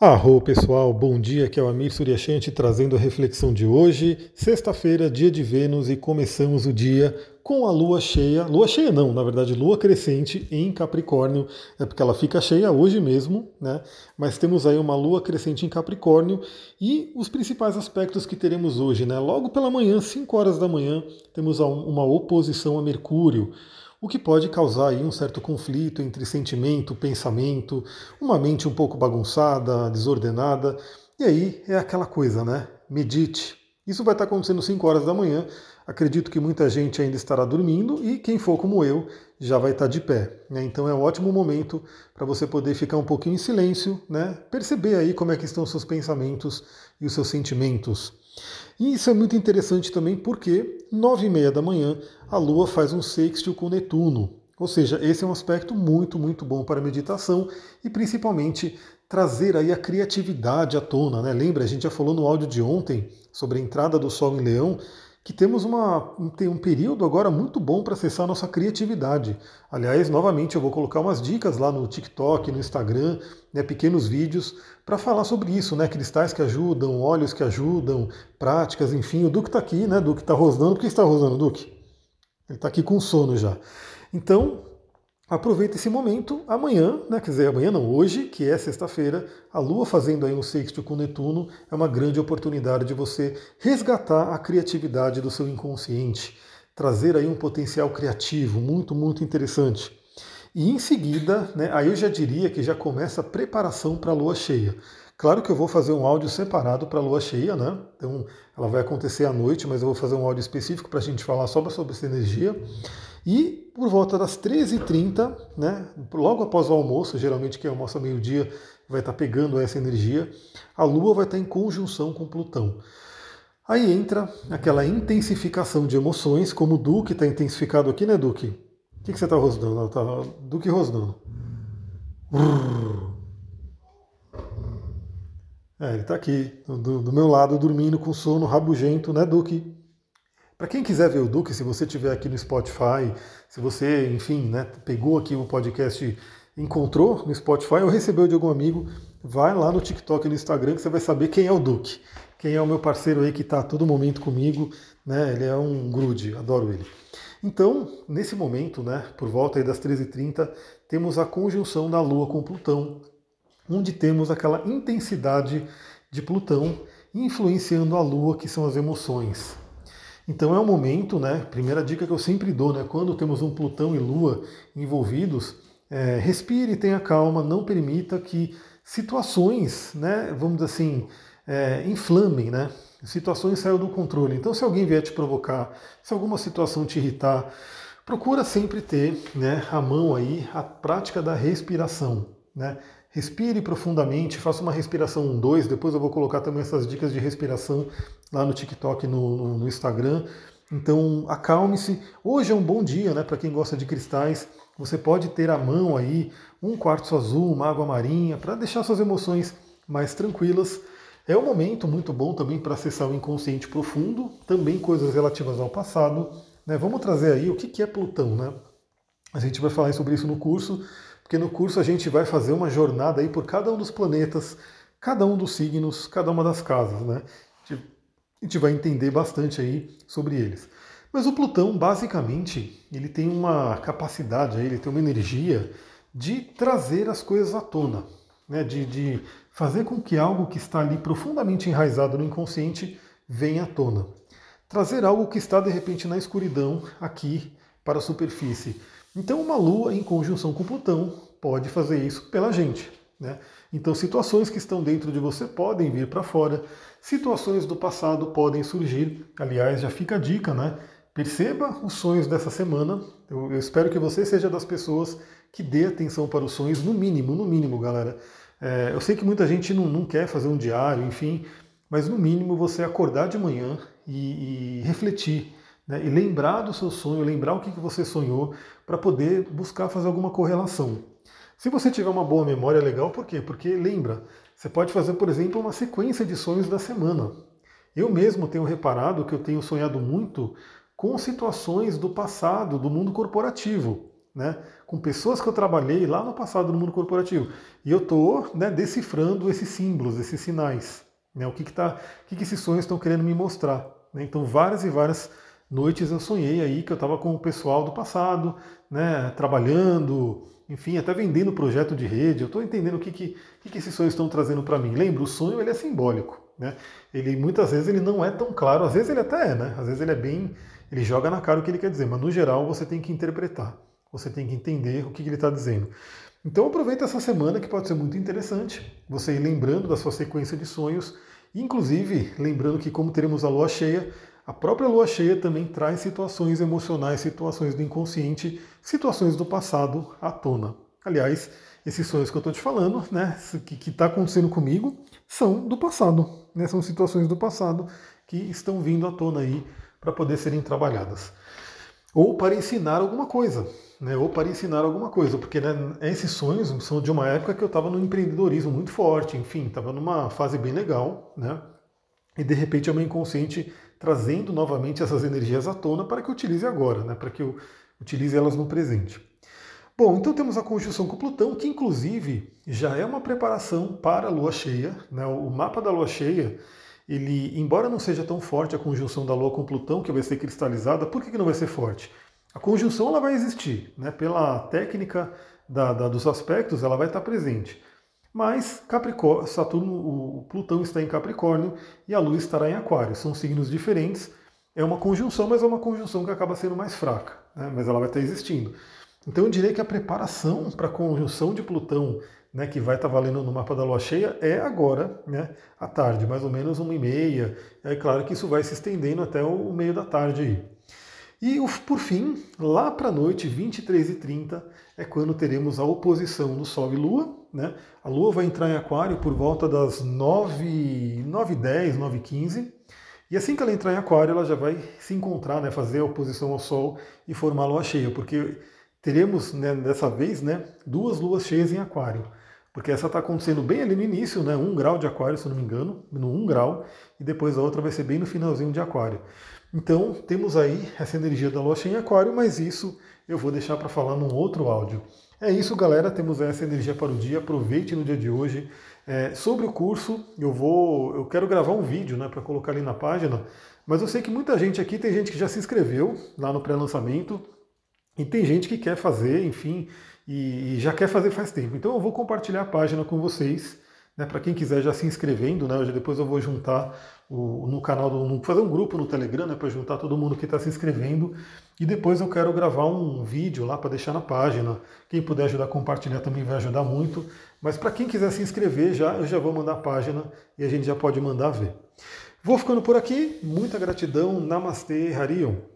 Arro pessoal, bom dia, aqui é o Amir Suryashanti trazendo a reflexão de hoje, sexta-feira, dia de Vênus e começamos o dia com a lua cheia, lua cheia não, na verdade lua crescente em Capricórnio, é porque ela fica cheia hoje mesmo, né? Mas temos aí uma lua crescente em Capricórnio e os principais aspectos que teremos hoje, né? Logo pela manhã, 5 horas da manhã, temos uma oposição a Mercúrio o que pode causar aí um certo conflito entre sentimento, pensamento, uma mente um pouco bagunçada, desordenada. E aí é aquela coisa, né? Medite. Isso vai estar acontecendo às 5 horas da manhã. Acredito que muita gente ainda estará dormindo e quem for como eu já vai estar de pé. Né? Então é um ótimo momento para você poder ficar um pouquinho em silêncio, né? perceber aí como é que estão os seus pensamentos e os seus sentimentos. E isso é muito interessante também porque nove e meia da manhã a Lua faz um sextil com Netuno. Ou seja, esse é um aspecto muito, muito bom para a meditação e principalmente trazer aí a criatividade à tona. Né? Lembra, a gente já falou no áudio de ontem sobre a entrada do Sol em Leão que temos uma, tem um período agora muito bom para acessar a nossa criatividade. Aliás, novamente, eu vou colocar umas dicas lá no TikTok, no Instagram, né, pequenos vídeos, para falar sobre isso, né? Cristais que ajudam, óleos que ajudam, práticas, enfim. O Duque está aqui, né? Duque está rosnando. Por que está rosnando, Duque? Ele está aqui com sono já. Então, aproveita esse momento. Amanhã, né, quer dizer, amanhã não, hoje, que é sexta-feira, a Lua fazendo aí um sexto com Netuno, é uma grande oportunidade de você resgatar a criatividade do seu inconsciente, trazer aí um potencial criativo muito, muito interessante. E em seguida, né, aí eu já diria que já começa a preparação para a Lua cheia. Claro que eu vou fazer um áudio separado para a lua cheia, né? Então ela vai acontecer à noite, mas eu vou fazer um áudio específico para a gente falar só sobre essa energia. E por volta das 13h30, né, logo após o almoço, geralmente que é almoço meio-dia, vai estar tá pegando essa energia, a Lua vai estar tá em conjunção com Plutão. Aí entra aquela intensificação de emoções, como o Duque está intensificado aqui, né, Duque? O que, que você está rosnando? Tá, Duque rosnando. É, ele está aqui, do, do, meu lado, dormindo com sono rabugento, né, Duque? Para quem quiser ver o Duque, se você estiver aqui no Spotify, se você, enfim, né, pegou aqui o podcast, encontrou no Spotify ou recebeu de algum amigo, vai lá no TikTok e no Instagram que você vai saber quem é o Duque. Quem é o meu parceiro aí que está todo momento comigo, né? Ele é um grude, adoro ele. Então, nesse momento, né, por volta das 13h30, temos a conjunção da Lua com Plutão, onde temos aquela intensidade de Plutão influenciando a Lua, que são as emoções. Então é um momento, né? Primeira dica que eu sempre dou, né? Quando temos um Plutão e Lua envolvidos, é, respire, tenha calma, não permita que situações, né? Vamos dizer assim, é, inflamem, né? Situações saiam do controle. Então, se alguém vier te provocar, se alguma situação te irritar, procura sempre ter, né? A mão aí, a prática da respiração, né? Respire profundamente, faça uma respiração 1, 2. Depois eu vou colocar também essas dicas de respiração lá no TikTok, no, no, no Instagram. Então acalme-se. Hoje é um bom dia, né? Para quem gosta de cristais, você pode ter à mão aí um quartzo azul, uma água marinha, para deixar suas emoções mais tranquilas. É um momento muito bom também para acessar o inconsciente profundo, também coisas relativas ao passado. Né? Vamos trazer aí o que é Plutão, né? A gente vai falar sobre isso no curso, porque no curso a gente vai fazer uma jornada aí por cada um dos planetas, cada um dos signos, cada uma das casas, né? A gente vai entender bastante aí sobre eles. Mas o Plutão, basicamente, ele tem uma capacidade, ele tem uma energia de trazer as coisas à tona, né? de, de fazer com que algo que está ali profundamente enraizado no inconsciente venha à tona. Trazer algo que está de repente na escuridão aqui para a superfície. Então, uma Lua em conjunção com Plutão pode fazer isso pela gente. Né? Então, situações que estão dentro de você podem vir para fora, situações do passado podem surgir. Aliás, já fica a dica, né? Perceba os sonhos dessa semana. Eu, eu espero que você seja das pessoas que dê atenção para os sonhos, no mínimo, no mínimo, galera. É, eu sei que muita gente não, não quer fazer um diário, enfim, mas no mínimo você acordar de manhã e, e refletir né, e lembrar do seu sonho, lembrar o que, que você sonhou, para poder buscar fazer alguma correlação. Se você tiver uma boa memória, é legal, por quê? Porque lembra, você pode fazer, por exemplo, uma sequência de sonhos da semana. Eu mesmo tenho reparado que eu tenho sonhado muito com situações do passado, do mundo corporativo. né, com pessoas que eu trabalhei lá no passado no mundo corporativo. E eu estou né, decifrando esses símbolos, esses sinais. Né, o que, que, tá, o que, que esses sonhos estão querendo me mostrar. Né? Então, várias e várias noites eu sonhei aí que eu estava com o pessoal do passado, né, trabalhando, enfim, até vendendo projeto de rede. Eu estou entendendo o que, que, que, que esses sonhos estão trazendo para mim. Lembra, o sonho ele é simbólico. Né? Ele muitas vezes ele não é tão claro, às vezes ele até é, né? Às vezes ele é bem, ele joga na cara o que ele quer dizer, mas no geral você tem que interpretar, você tem que entender o que ele está dizendo. Então aproveita essa semana que pode ser muito interessante, você ir lembrando da sua sequência de sonhos, inclusive lembrando que como teremos a lua cheia, a própria lua cheia também traz situações emocionais, situações do inconsciente, situações do passado à tona. Aliás, esses sonhos que eu estou te falando, né, que está acontecendo comigo, são do passado. Né, são situações do passado que estão vindo à tona aí para poder serem trabalhadas. Ou para ensinar alguma coisa, né, ou para ensinar alguma coisa, porque né, esses sonhos são de uma época que eu estava no empreendedorismo muito forte, enfim, estava numa fase bem legal, né, e de repente é o meu inconsciente trazendo novamente essas energias à tona para que eu utilize agora, né, para que eu utilize elas no presente. Bom, então temos a conjunção com Plutão, que inclusive já é uma preparação para a Lua cheia. Né? O mapa da Lua cheia, ele, embora não seja tão forte a conjunção da Lua com Plutão, que vai ser cristalizada, por que, que não vai ser forte? A conjunção ela vai existir, né? pela técnica da, da, dos aspectos, ela vai estar presente. Mas Capricórnio, Saturno, o Plutão está em Capricórnio e a Lua estará em Aquário. São signos diferentes. É uma conjunção, mas é uma conjunção que acaba sendo mais fraca, né? mas ela vai estar existindo. Então eu diria que a preparação para a conjunção de Plutão, né, que vai estar valendo no mapa da Lua cheia, é agora, né, à tarde, mais ou menos uma e meia. É claro que isso vai se estendendo até o meio da tarde aí. E por fim, lá para a noite, 23h30, é quando teremos a oposição do Sol e Lua. Né? A Lua vai entrar em Aquário por volta das 9, 9h10, 9h15. E assim que ela entrar em Aquário, ela já vai se encontrar, né, fazer a oposição ao Sol e formar a Lua cheia, porque teremos né, dessa vez né, duas luas cheias em Aquário. Porque essa está acontecendo bem ali no início, né, um grau de Aquário, se não me engano, no um grau, e depois a outra vai ser bem no finalzinho de Aquário. Então, temos aí essa energia da lua cheia em aquário, mas isso eu vou deixar para falar num outro áudio. É isso, galera. Temos essa energia para o dia. Aproveite no dia de hoje. É, sobre o curso, eu vou, eu quero gravar um vídeo, né, para colocar ali na página. Mas eu sei que muita gente aqui tem gente que já se inscreveu lá no pré-lançamento e tem gente que quer fazer, enfim, e, e já quer fazer faz tempo. Então eu vou compartilhar a página com vocês. Né, para quem quiser já se inscrevendo, né, depois eu vou juntar o, no canal, do, fazer um grupo no Telegram né, para juntar todo mundo que está se inscrevendo. E depois eu quero gravar um vídeo lá para deixar na página. Quem puder ajudar a compartilhar também vai ajudar muito. Mas para quem quiser se inscrever, já eu já vou mandar a página e a gente já pode mandar ver. Vou ficando por aqui. Muita gratidão. Namastê, Harion.